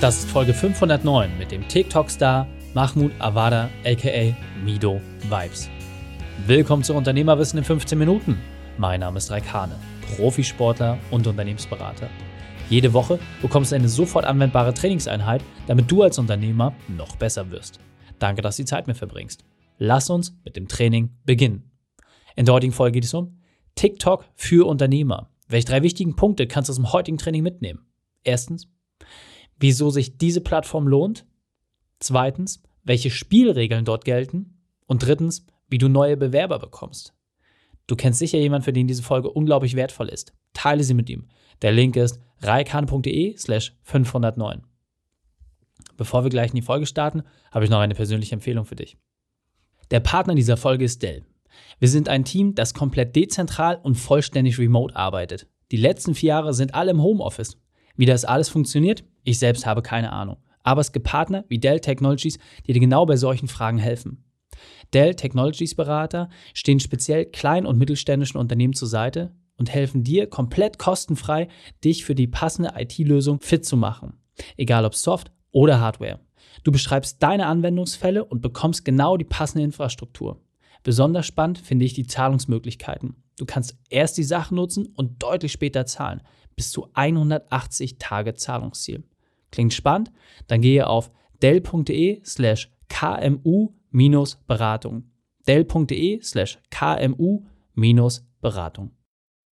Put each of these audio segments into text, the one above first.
Das ist Folge 509 mit dem TikTok-Star Mahmoud Awada aka Mido Vibes. Willkommen zu Unternehmerwissen in 15 Minuten. Mein Name ist Raik Hane, Profisportler und Unternehmensberater. Jede Woche bekommst du eine sofort anwendbare Trainingseinheit, damit du als Unternehmer noch besser wirst. Danke, dass du die Zeit mit verbringst. Lass uns mit dem Training beginnen. In der heutigen Folge geht es um TikTok für Unternehmer. Welche drei wichtigen Punkte kannst du aus dem heutigen Training mitnehmen? Erstens, wieso sich diese Plattform lohnt. Zweitens, welche Spielregeln dort gelten. Und drittens, wie du neue Bewerber bekommst. Du kennst sicher jemanden, für den diese Folge unglaublich wertvoll ist. Teile sie mit ihm. Der Link ist reikan.de slash 509. Bevor wir gleich in die Folge starten, habe ich noch eine persönliche Empfehlung für dich. Der Partner dieser Folge ist Dell. Wir sind ein Team, das komplett dezentral und vollständig remote arbeitet. Die letzten vier Jahre sind alle im Homeoffice. Wie das alles funktioniert, ich selbst habe keine Ahnung. Aber es gibt Partner wie Dell Technologies, die dir genau bei solchen Fragen helfen. Dell Technologies Berater stehen speziell kleinen und mittelständischen Unternehmen zur Seite und helfen dir komplett kostenfrei, dich für die passende IT-Lösung fit zu machen. Egal ob Soft oder Hardware. Du beschreibst deine Anwendungsfälle und bekommst genau die passende Infrastruktur. Besonders spannend finde ich die Zahlungsmöglichkeiten. Du kannst erst die Sachen nutzen und deutlich später zahlen bis zu 180 Tage Zahlungsziel. Klingt spannend? Dann gehe auf dell.de slash kmu-beratung. dell.de slash kmu-beratung.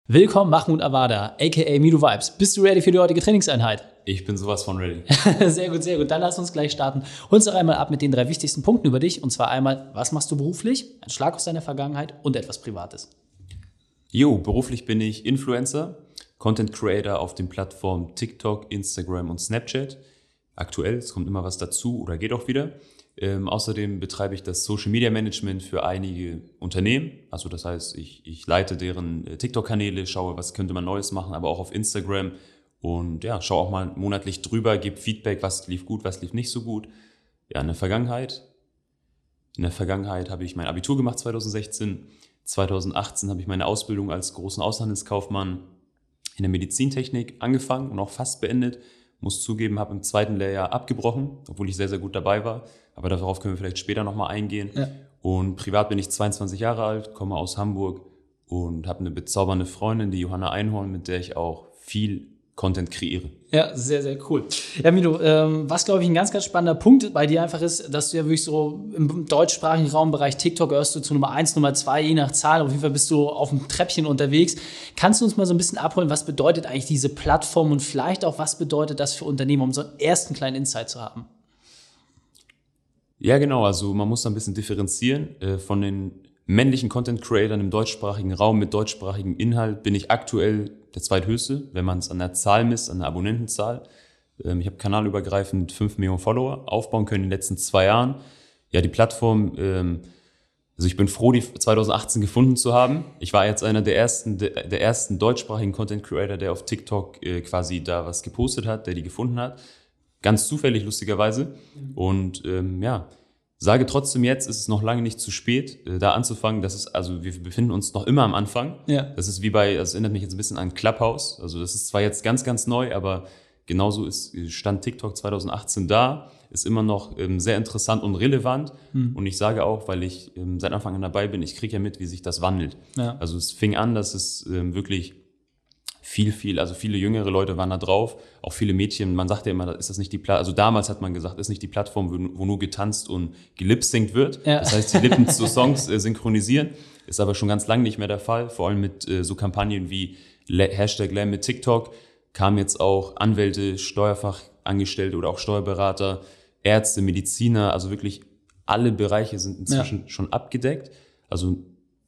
Willkommen, Mahmoud Awada, aka Mido Vibes. Bist du ready für die heutige Trainingseinheit? Ich bin sowas von ready. sehr gut, sehr gut. Dann lass uns gleich starten. Hol uns doch einmal ab mit den drei wichtigsten Punkten über dich. Und zwar einmal, was machst du beruflich? Ein Schlag aus deiner Vergangenheit und etwas Privates. Jo, beruflich bin ich Influencer. Content Creator auf den Plattformen TikTok, Instagram und Snapchat. Aktuell, es kommt immer was dazu oder geht auch wieder. Ähm, außerdem betreibe ich das Social Media Management für einige Unternehmen. Also das heißt, ich, ich leite deren äh, TikTok-Kanäle, schaue, was könnte man Neues machen, aber auch auf Instagram und ja, schaue auch mal monatlich drüber, gebe Feedback, was lief gut, was lief nicht so gut. Ja, in der Vergangenheit, in der Vergangenheit habe ich mein Abitur gemacht 2016. 2018 habe ich meine Ausbildung als großen Auslandeskaufmann in der Medizintechnik angefangen und auch fast beendet. Muss zugeben, habe im zweiten Lehrjahr abgebrochen, obwohl ich sehr, sehr gut dabei war. Aber darauf können wir vielleicht später nochmal eingehen. Ja. Und privat bin ich 22 Jahre alt, komme aus Hamburg und habe eine bezaubernde Freundin, die Johanna Einhorn, mit der ich auch viel Content kreiere. Ja, sehr, sehr cool. Ja, Milo, ähm, was glaube ich ein ganz, ganz spannender Punkt bei dir einfach ist, dass du ja wirklich so im deutschsprachigen Raumbereich TikTok gehörst du zu Nummer eins, Nummer zwei, je nach Zahl. Auf jeden Fall bist du auf dem Treppchen unterwegs. Kannst du uns mal so ein bisschen abholen, was bedeutet eigentlich diese Plattform und vielleicht auch, was bedeutet das für Unternehmen, um so einen ersten kleinen Insight zu haben? Ja, genau. Also man muss da ein bisschen differenzieren. Äh, von den männlichen Content Creators im deutschsprachigen Raum mit deutschsprachigem Inhalt bin ich aktuell der zweithöchste, wenn man es an der Zahl misst, an der Abonnentenzahl. Ähm, ich habe kanalübergreifend 5 Millionen Follower aufbauen können in den letzten zwei Jahren. Ja, die Plattform, ähm, also ich bin froh, die 2018 gefunden zu haben. Ich war jetzt einer der ersten, der ersten deutschsprachigen Content Creator, der auf TikTok äh, quasi da was gepostet hat, der die gefunden hat. Ganz zufällig, lustigerweise. Und ähm, ja, Sage trotzdem jetzt, ist es noch lange nicht zu spät, äh, da anzufangen. Das ist, also wir befinden uns noch immer am Anfang. Ja. Das ist wie bei, das erinnert mich jetzt ein bisschen an Clubhouse. Also das ist zwar jetzt ganz, ganz neu, aber genauso ist, stand TikTok 2018 da, ist immer noch ähm, sehr interessant und relevant. Mhm. Und ich sage auch, weil ich ähm, seit Anfang an dabei bin, ich kriege ja mit, wie sich das wandelt. Ja. Also es fing an, dass es ähm, wirklich viel, viel, also viele jüngere Leute waren da drauf, auch viele Mädchen. Man sagt ja immer, ist das nicht die Plattform, also damals hat man gesagt, ist nicht die Plattform, wo, nur getanzt und gelipsingt wird. Ja. Das heißt, die Lippen zu Songs äh, synchronisieren. Ist aber schon ganz lange nicht mehr der Fall, vor allem mit äh, so Kampagnen wie Le Hashtag Lamb mit TikTok kamen jetzt auch Anwälte, Steuerfachangestellte oder auch Steuerberater, Ärzte, Mediziner, also wirklich alle Bereiche sind inzwischen ja. schon abgedeckt. Also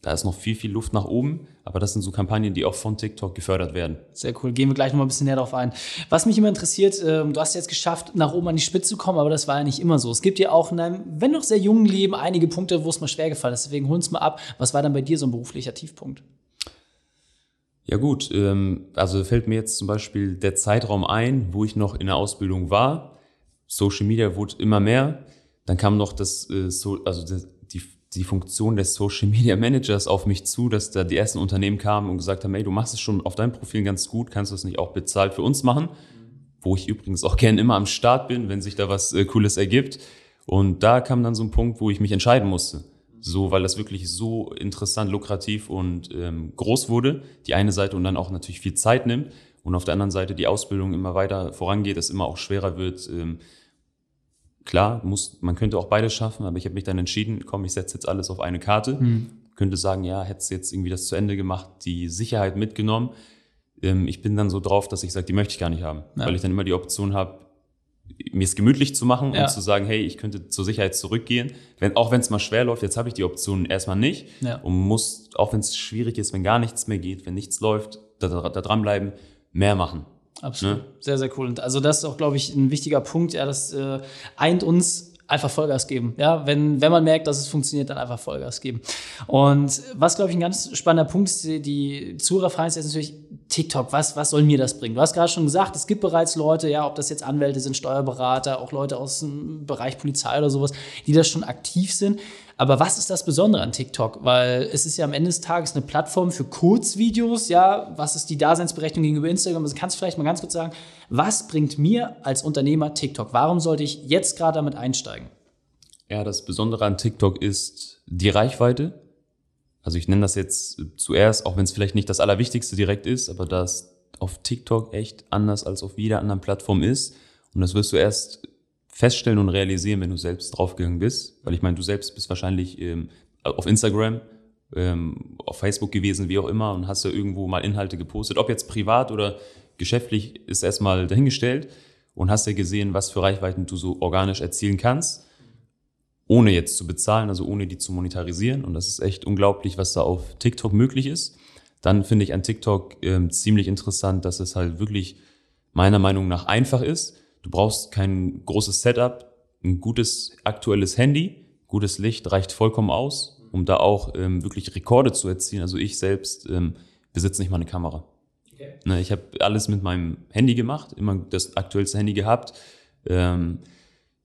da ist noch viel, viel Luft nach oben, aber das sind so Kampagnen, die auch von TikTok gefördert werden. Sehr cool. Gehen wir gleich noch mal ein bisschen näher darauf ein. Was mich immer interessiert, äh, du hast jetzt geschafft, nach oben an die Spitze zu kommen, aber das war ja nicht immer so. Es gibt ja auch in einem, wenn noch sehr jungen Leben, einige Punkte, wo es mal schwer gefallen ist. Deswegen hol uns mal ab. Was war dann bei dir so ein beruflicher Tiefpunkt? Ja gut, ähm, also fällt mir jetzt zum Beispiel der Zeitraum ein, wo ich noch in der Ausbildung war. Social Media wurde immer mehr. Dann kam noch das, äh, also das, die Funktion des Social Media Managers auf mich zu, dass da die ersten Unternehmen kamen und gesagt haben, hey, du machst es schon auf deinem Profil ganz gut, kannst du es nicht auch bezahlt für uns machen? wo ich übrigens auch gern immer am Start bin, wenn sich da was äh, Cooles ergibt. Und da kam dann so ein Punkt, wo ich mich entscheiden musste. So, weil das wirklich so interessant, lukrativ und ähm, groß wurde. Die eine Seite und dann auch natürlich viel Zeit nimmt. Und auf der anderen Seite die Ausbildung immer weiter vorangeht, es immer auch schwerer wird. Ähm, klar, muss, man könnte auch beides schaffen, aber ich habe mich dann entschieden, komm, ich setze jetzt alles auf eine Karte. Mhm. Könnte sagen, ja, hättest jetzt irgendwie das zu Ende gemacht, die Sicherheit mitgenommen. Ähm, ich bin dann so drauf, dass ich sage, die möchte ich gar nicht haben. Ja. Weil ich dann immer die Option habe, mir es gemütlich zu machen ja. und zu sagen, hey, ich könnte zur Sicherheit zurückgehen. Wenn, auch wenn es mal schwer läuft, jetzt habe ich die Option erstmal nicht ja. und muss, auch wenn es schwierig ist, wenn gar nichts mehr geht, wenn nichts läuft, da, da, da dranbleiben, mehr machen. Absolut. Ne? Sehr, sehr cool. Und also das ist auch, glaube ich, ein wichtiger Punkt. Ja, das äh, eint uns einfach Vollgas geben. Ja, wenn, wenn man merkt, dass es funktioniert, dann einfach Vollgas geben. Und was, glaube ich, ein ganz spannender Punkt ist, die Zuhörerfrage ist jetzt natürlich TikTok. Was, was soll mir das bringen? Du hast gerade schon gesagt, es gibt bereits Leute, ja, ob das jetzt Anwälte sind, Steuerberater, auch Leute aus dem Bereich Polizei oder sowas, die da schon aktiv sind. Aber was ist das Besondere an TikTok? Weil es ist ja am Ende des Tages eine Plattform für Kurzvideos. Ja, was ist die Daseinsberechtigung gegenüber Instagram? Also kannst du vielleicht mal ganz kurz sagen, was bringt mir als Unternehmer TikTok? Warum sollte ich jetzt gerade damit einsteigen? Ja, das Besondere an TikTok ist die Reichweite. Also ich nenne das jetzt zuerst, auch wenn es vielleicht nicht das Allerwichtigste direkt ist, aber das auf TikTok echt anders als auf jeder anderen Plattform ist. Und das wirst du erst feststellen und realisieren, wenn du selbst draufgegangen bist. Weil ich meine, du selbst bist wahrscheinlich ähm, auf Instagram, ähm, auf Facebook gewesen, wie auch immer, und hast ja irgendwo mal Inhalte gepostet. Ob jetzt privat oder geschäftlich, ist erstmal dahingestellt. Und hast ja gesehen, was für Reichweiten du so organisch erzielen kannst, ohne jetzt zu bezahlen, also ohne die zu monetarisieren. Und das ist echt unglaublich, was da auf TikTok möglich ist. Dann finde ich an TikTok ähm, ziemlich interessant, dass es halt wirklich meiner Meinung nach einfach ist Du brauchst kein großes Setup, ein gutes aktuelles Handy, gutes Licht reicht vollkommen aus, um da auch ähm, wirklich Rekorde zu erzielen. Also ich selbst ähm, besitze nicht mal eine Kamera. Okay. Ne, ich habe alles mit meinem Handy gemacht, immer das aktuellste Handy gehabt. Ähm,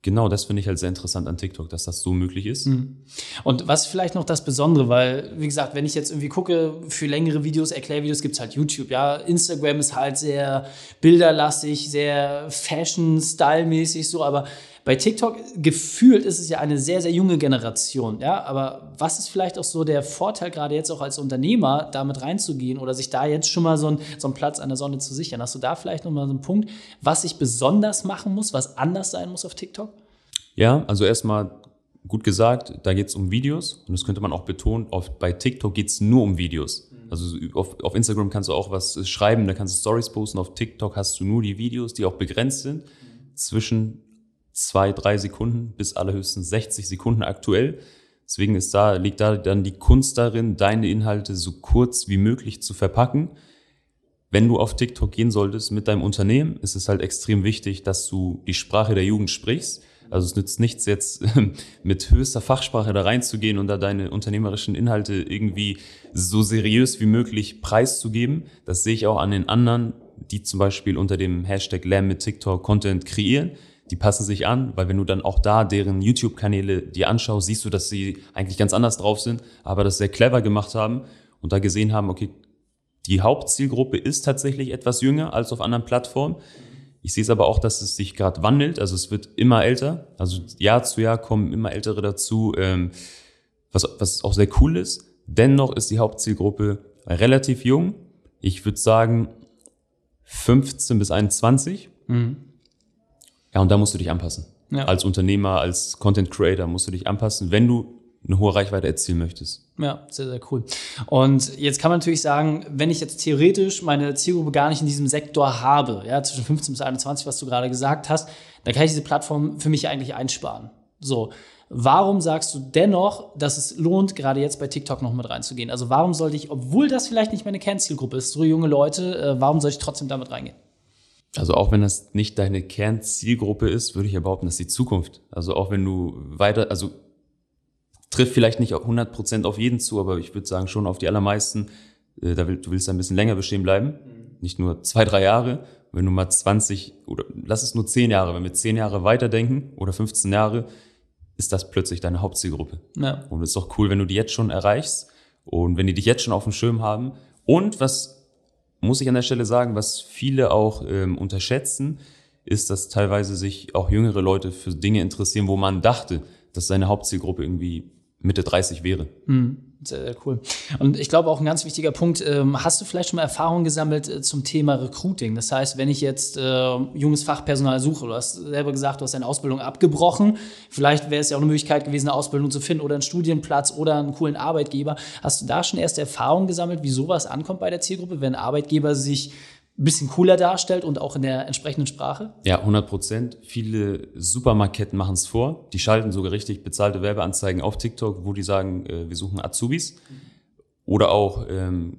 genau, das finde ich halt sehr interessant an TikTok, dass das so möglich ist. Mhm. Und was vielleicht noch das Besondere, weil, wie gesagt, wenn ich jetzt irgendwie gucke, für längere Videos, Erklärvideos gibt es halt YouTube, ja. Instagram ist halt sehr bilderlastig, sehr Fashion-Style-mäßig so, aber bei TikTok gefühlt ist es ja eine sehr, sehr junge Generation, ja. Aber was ist vielleicht auch so der Vorteil, gerade jetzt auch als Unternehmer, damit reinzugehen oder sich da jetzt schon mal so, ein, so einen Platz an der Sonne zu sichern? Hast du da vielleicht nochmal so einen Punkt, was ich besonders machen muss, was anders sein muss auf TikTok? Ja, also erstmal gut gesagt, da geht es um Videos und das könnte man auch betonen, auf, bei TikTok geht es nur um Videos. Mhm. Also auf, auf, Instagram kannst du auch was schreiben, da kannst du Stories posten, auf TikTok hast du nur die Videos, die auch begrenzt sind, mhm. zwischen zwei, drei Sekunden bis allerhöchstens 60 Sekunden aktuell. Deswegen ist da, liegt da dann die Kunst darin, deine Inhalte so kurz wie möglich zu verpacken. Wenn du auf TikTok gehen solltest mit deinem Unternehmen, ist es halt extrem wichtig, dass du die Sprache der Jugend sprichst. Also es nützt nichts jetzt mit höchster Fachsprache da reinzugehen und da deine unternehmerischen Inhalte irgendwie so seriös wie möglich preiszugeben. Das sehe ich auch an den anderen, die zum Beispiel unter dem Hashtag Lamb mit TikTok Content kreieren die passen sich an, weil wenn du dann auch da deren YouTube-Kanäle dir anschaust, siehst du, dass sie eigentlich ganz anders drauf sind, aber das sehr clever gemacht haben und da gesehen haben, okay, die Hauptzielgruppe ist tatsächlich etwas jünger als auf anderen Plattformen. Ich sehe es aber auch, dass es sich gerade wandelt, also es wird immer älter, also Jahr zu Jahr kommen immer ältere dazu, ähm, was, was auch sehr cool ist. Dennoch ist die Hauptzielgruppe relativ jung. Ich würde sagen 15 bis 21. Mhm. Ja, und da musst du dich anpassen. Ja. Als Unternehmer, als Content Creator musst du dich anpassen, wenn du eine hohe Reichweite erzielen möchtest. Ja, sehr, sehr cool. Und jetzt kann man natürlich sagen, wenn ich jetzt theoretisch meine Zielgruppe gar nicht in diesem Sektor habe, ja, zwischen 15 bis 21, was du gerade gesagt hast, dann kann ich diese Plattform für mich eigentlich einsparen. So. Warum sagst du dennoch, dass es lohnt, gerade jetzt bei TikTok noch mit reinzugehen? Also warum sollte ich, obwohl das vielleicht nicht meine Kernzielgruppe ist, so junge Leute, äh, warum soll ich trotzdem damit reingehen? Also auch wenn das nicht deine Kernzielgruppe ist, würde ich ja behaupten, das ist die Zukunft. Also auch wenn du weiter, also trifft vielleicht nicht 100% auf jeden zu, aber ich würde sagen schon auf die allermeisten. Äh, da will, du willst ein bisschen länger bestehen bleiben, mhm. nicht nur zwei, drei Jahre. Wenn du mal 20 oder lass es nur 10 Jahre, wenn wir 10 Jahre weiterdenken oder 15 Jahre, ist das plötzlich deine Hauptzielgruppe. Ja. Und es ist doch cool, wenn du die jetzt schon erreichst und wenn die dich jetzt schon auf dem Schirm haben. Und was muss ich an der Stelle sagen, was viele auch ähm, unterschätzen, ist, dass teilweise sich auch jüngere Leute für Dinge interessieren, wo man dachte, dass seine Hauptzielgruppe irgendwie Mitte 30 wäre. Mhm. Sehr, sehr cool. Und ich glaube auch ein ganz wichtiger Punkt, ähm, hast du vielleicht schon mal Erfahrungen gesammelt äh, zum Thema Recruiting? Das heißt, wenn ich jetzt äh, junges Fachpersonal suche, du hast selber gesagt, du hast deine Ausbildung abgebrochen, vielleicht wäre es ja auch eine Möglichkeit gewesen, eine Ausbildung zu finden oder einen Studienplatz oder einen coolen Arbeitgeber. Hast du da schon erste Erfahrungen gesammelt, wie sowas ankommt bei der Zielgruppe, wenn Arbeitgeber sich ein bisschen cooler darstellt und auch in der entsprechenden Sprache? Ja, 100 Prozent. Viele Supermarketten machen es vor. Die schalten sogar richtig bezahlte Werbeanzeigen auf TikTok, wo die sagen, äh, wir suchen Azubis. Oder auch ähm,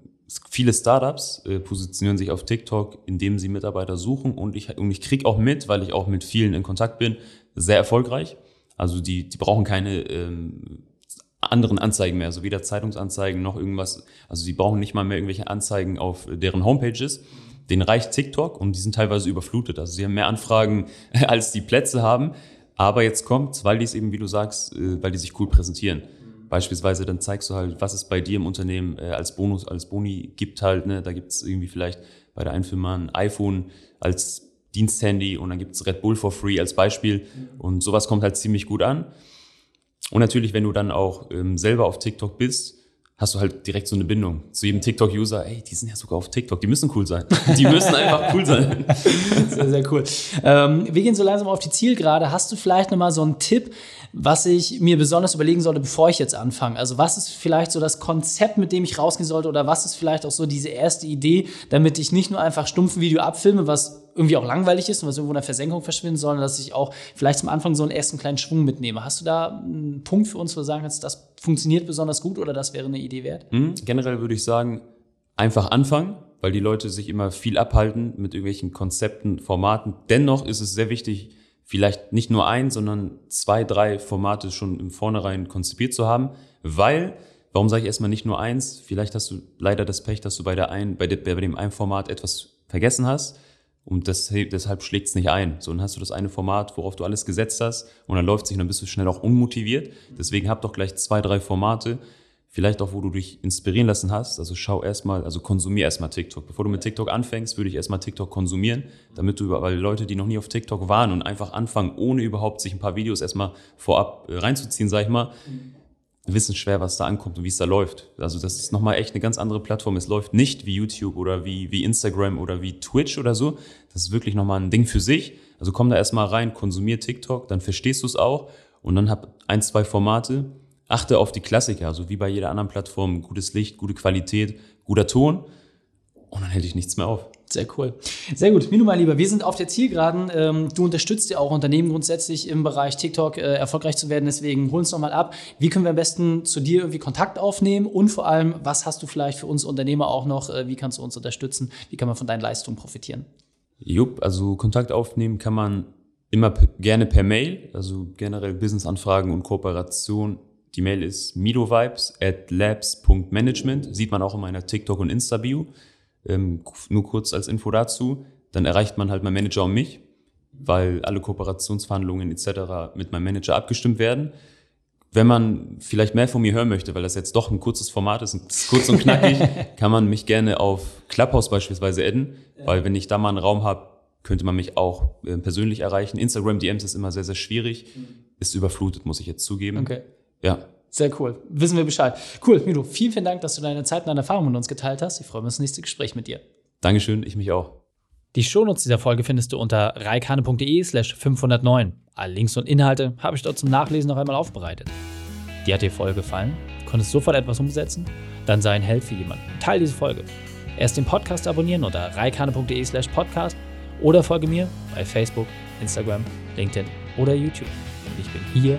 viele Startups äh, positionieren sich auf TikTok, indem sie Mitarbeiter suchen. Und ich, und ich kriege auch mit, weil ich auch mit vielen in Kontakt bin, sehr erfolgreich. Also die, die brauchen keine ähm, anderen Anzeigen mehr, also weder Zeitungsanzeigen noch irgendwas. Also sie brauchen nicht mal mehr irgendwelche Anzeigen auf deren Homepages den reicht TikTok und die sind teilweise überflutet. Also sie haben mehr Anfragen, als die Plätze haben. Aber jetzt kommt's, weil die es eben, wie du sagst, äh, weil die sich cool präsentieren. Beispielsweise dann zeigst du halt, was es bei dir im Unternehmen äh, als Bonus, als Boni gibt halt. Ne? Da gibt's irgendwie vielleicht bei der einen Firma ein iPhone als Diensthandy und dann gibt's Red Bull for free als Beispiel. Und sowas kommt halt ziemlich gut an. Und natürlich, wenn du dann auch ähm, selber auf TikTok bist, hast du halt direkt so eine Bindung zu jedem TikTok-User. Ey, die sind ja sogar auf TikTok, die müssen cool sein. Die müssen einfach cool sein. Sehr, sehr cool. Ähm, wir gehen so langsam auf die Zielgerade. Hast du vielleicht nochmal so einen Tipp, was ich mir besonders überlegen sollte, bevor ich jetzt anfange? Also was ist vielleicht so das Konzept, mit dem ich rausgehen sollte oder was ist vielleicht auch so diese erste Idee, damit ich nicht nur einfach stumpf ein Video abfilme, was irgendwie auch langweilig ist und was irgendwo in der Versenkung verschwindet, sondern dass ich auch vielleicht zum Anfang so einen ersten kleinen Schwung mitnehme. Hast du da einen Punkt für uns, wo du sagen kannst, das funktioniert besonders gut oder das wäre eine Idee wert? Mhm. Generell würde ich sagen, einfach anfangen, weil die Leute sich immer viel abhalten mit irgendwelchen Konzepten, Formaten. Dennoch ist es sehr wichtig, vielleicht nicht nur ein, sondern zwei, drei Formate schon im Vornherein konzipiert zu haben, weil Warum sage ich erstmal nicht nur eins? Vielleicht hast du leider das Pech, dass du bei der ein, bei, bei dem einen Format etwas vergessen hast und das, deshalb schlägt es nicht ein. So, dann hast du das eine Format, worauf du alles gesetzt hast und dann läuft sich und dann bist du schnell auch unmotiviert. Deswegen hab doch gleich zwei, drei Formate, vielleicht auch, wo du dich inspirieren lassen hast. Also schau erstmal, also konsumier erstmal TikTok. Bevor du mit TikTok anfängst, würde ich erstmal TikTok konsumieren, damit du, weil Leute, die noch nie auf TikTok waren und einfach anfangen, ohne überhaupt sich ein paar Videos erstmal vorab äh, reinzuziehen, sag ich mal, wissen schwer, was da ankommt und wie es da läuft. Also das ist nochmal echt eine ganz andere Plattform. Es läuft nicht wie YouTube oder wie, wie Instagram oder wie Twitch oder so. Das ist wirklich nochmal ein Ding für sich. Also komm da erstmal rein, konsumier TikTok, dann verstehst du es auch und dann hab ein, zwei Formate. Achte auf die Klassiker, also wie bei jeder anderen Plattform, gutes Licht, gute Qualität, guter Ton und dann hält dich nichts mehr auf. Sehr cool. Sehr gut. Minu, mein Lieber, wir sind auf der Zielgeraden. Ähm, du unterstützt ja auch Unternehmen grundsätzlich im Bereich TikTok äh, erfolgreich zu werden. Deswegen hol uns nochmal ab. Wie können wir am besten zu dir irgendwie Kontakt aufnehmen? Und vor allem, was hast du vielleicht für uns Unternehmer auch noch? Äh, wie kannst du uns unterstützen? Wie kann man von deinen Leistungen profitieren? Jupp, also Kontakt aufnehmen kann man immer gerne per Mail, also generell Businessanfragen und Kooperation. Die Mail ist midovibes at labs.management, sieht man auch in meiner TikTok- und Insta-Bio. Ähm, nur kurz als Info dazu, dann erreicht man halt mein Manager und mich, weil alle Kooperationsverhandlungen etc. mit meinem Manager abgestimmt werden. Wenn man vielleicht mehr von mir hören möchte, weil das jetzt doch ein kurzes Format ist, ist kurz und knackig, kann man mich gerne auf Clubhouse beispielsweise adden, ja. weil wenn ich da mal einen Raum habe, könnte man mich auch äh, persönlich erreichen. Instagram DMs ist immer sehr, sehr schwierig. Mhm. Ist überflutet, muss ich jetzt zugeben. Okay. Ja, sehr cool. Wissen wir Bescheid. Cool, Milo, vielen, vielen Dank, dass du deine Zeit und deine Erfahrungen mit uns geteilt hast. Ich freue mich auf das nächste Gespräch mit dir. Dankeschön, ich mich auch. Die Shownotes dieser Folge findest du unter reikane.de slash 509. Alle Links und Inhalte habe ich dort zum Nachlesen noch einmal aufbereitet. Dir hat die Folge gefallen? Konntest sofort etwas umsetzen? Dann sei ein Held für jemanden. Teil diese Folge. Erst den Podcast abonnieren unter reikane.de slash podcast oder folge mir bei Facebook, Instagram, LinkedIn oder YouTube. Und ich bin hier,